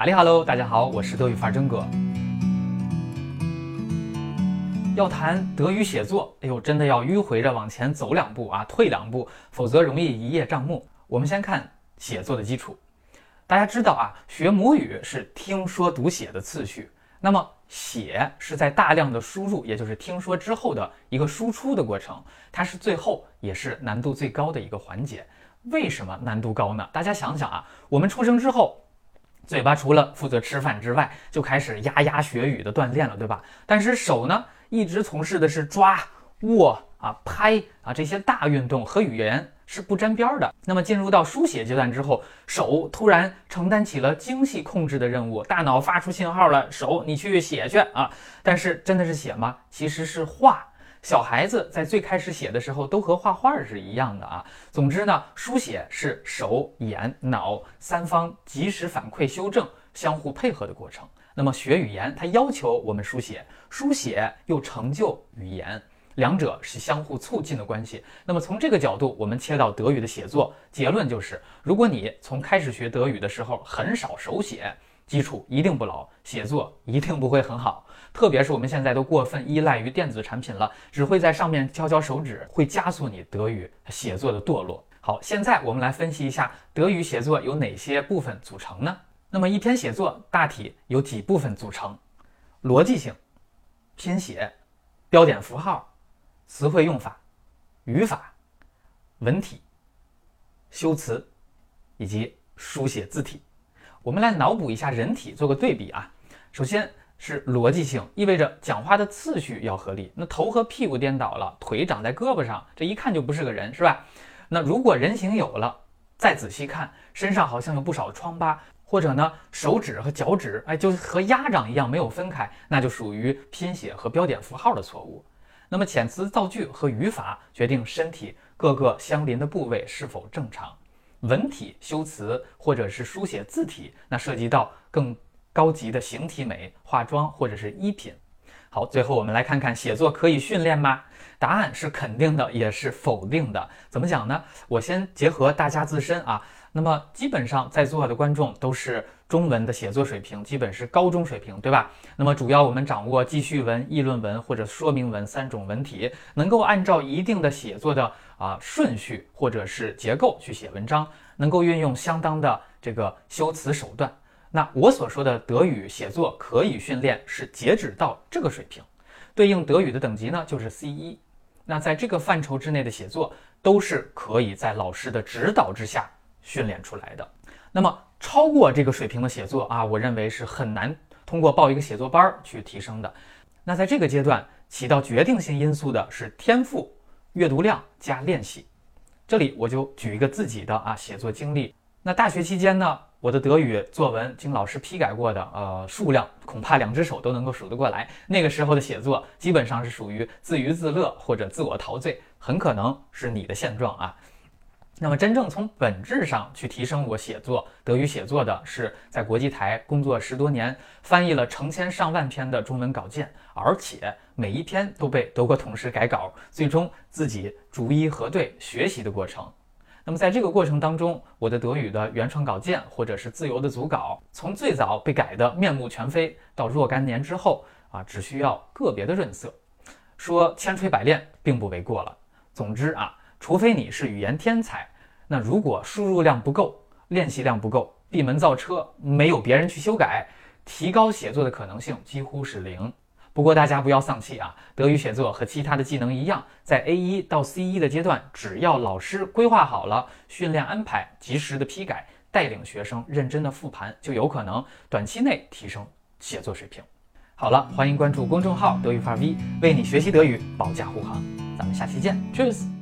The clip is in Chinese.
哈利哈喽，大家好，我是德语范儿真哥。要谈德语写作，哎呦，真的要迂回着往前走两步啊，退两步，否则容易一叶障目。我们先看写作的基础。大家知道啊，学母语是听说读写的次序，那么写是在大量的输入，也就是听说之后的一个输出的过程，它是最后也是难度最高的一个环节。为什么难度高呢？大家想想啊，我们出生之后。嘴巴除了负责吃饭之外，就开始牙牙学语的锻炼了，对吧？但是手呢，一直从事的是抓、握啊、拍啊这些大运动，和语言是不沾边儿的。那么进入到书写阶段之后，手突然承担起了精细控制的任务，大脑发出信号了，手你去写去啊！但是真的是写吗？其实是画。小孩子在最开始写的时候，都和画画是一样的啊。总之呢，书写是手、眼、脑三方及时反馈、修正、相互配合的过程。那么学语言，它要求我们书写，书写又成就语言，两者是相互促进的关系。那么从这个角度，我们切到德语的写作，结论就是：如果你从开始学德语的时候很少手写，基础一定不牢，写作一定不会很好。特别是我们现在都过分依赖于电子产品了，只会在上面敲敲手指，会加速你德语写作的堕落。好，现在我们来分析一下德语写作有哪些部分组成呢？那么一篇写作大体有几部分组成？逻辑性、拼写、标点符号、词汇用法、语法、文体、修辞以及书写字体。我们来脑补一下人体，做个对比啊。首先。是逻辑性，意味着讲话的次序要合理。那头和屁股颠倒了，腿长在胳膊上，这一看就不是个人，是吧？那如果人形有了，再仔细看，身上好像有不少疮疤，或者呢，手指和脚趾，哎，就和鸭掌一样没有分开，那就属于拼写和标点符号的错误。那么遣词造句和语法决定身体各个相邻的部位是否正常。文体修辞或者是书写字体，那涉及到更。高级的形体美、化妆或者是衣品。好，最后我们来看看写作可以训练吗？答案是肯定的，也是否定的。怎么讲呢？我先结合大家自身啊。那么基本上在座的观众都是中文的写作水平，基本是高中水平，对吧？那么主要我们掌握记叙文、议论文或者说明文三种文体，能够按照一定的写作的啊顺序或者是结构去写文章，能够运用相当的这个修辞手段。那我所说的德语写作可以训练，是截止到这个水平，对应德语的等级呢就是 C 一。那在这个范畴之内的写作，都是可以在老师的指导之下训练出来的。那么超过这个水平的写作啊，我认为是很难通过报一个写作班儿去提升的。那在这个阶段起到决定性因素的是天赋、阅读量加练习。这里我就举一个自己的啊写作经历。那大学期间呢？我的德语作文经老师批改过的，呃，数量恐怕两只手都能够数得过来。那个时候的写作基本上是属于自娱自乐或者自我陶醉，很可能是你的现状啊。那么真正从本质上去提升我写作德语写作的，是在国际台工作十多年，翻译了成千上万篇的中文稿件，而且每一篇都被德国同事改稿，最终自己逐一核对学习的过程。那么在这个过程当中，我的德语的原创稿件或者是自由的组稿，从最早被改得面目全非，到若干年之后啊，只需要个别的润色，说千锤百炼并不为过了。总之啊，除非你是语言天才，那如果输入量不够，练习量不够，闭门造车，没有别人去修改，提高写作的可能性几乎是零。不过大家不要丧气啊！德语写作和其他的技能一样，在 A 一到 C 一的阶段，只要老师规划好了训练安排，及时的批改，带领学生认真的复盘，就有可能短期内提升写作水平。好了，欢迎关注公众号德语范 V，为你学习德语保驾护航。咱们下期见，Cheers。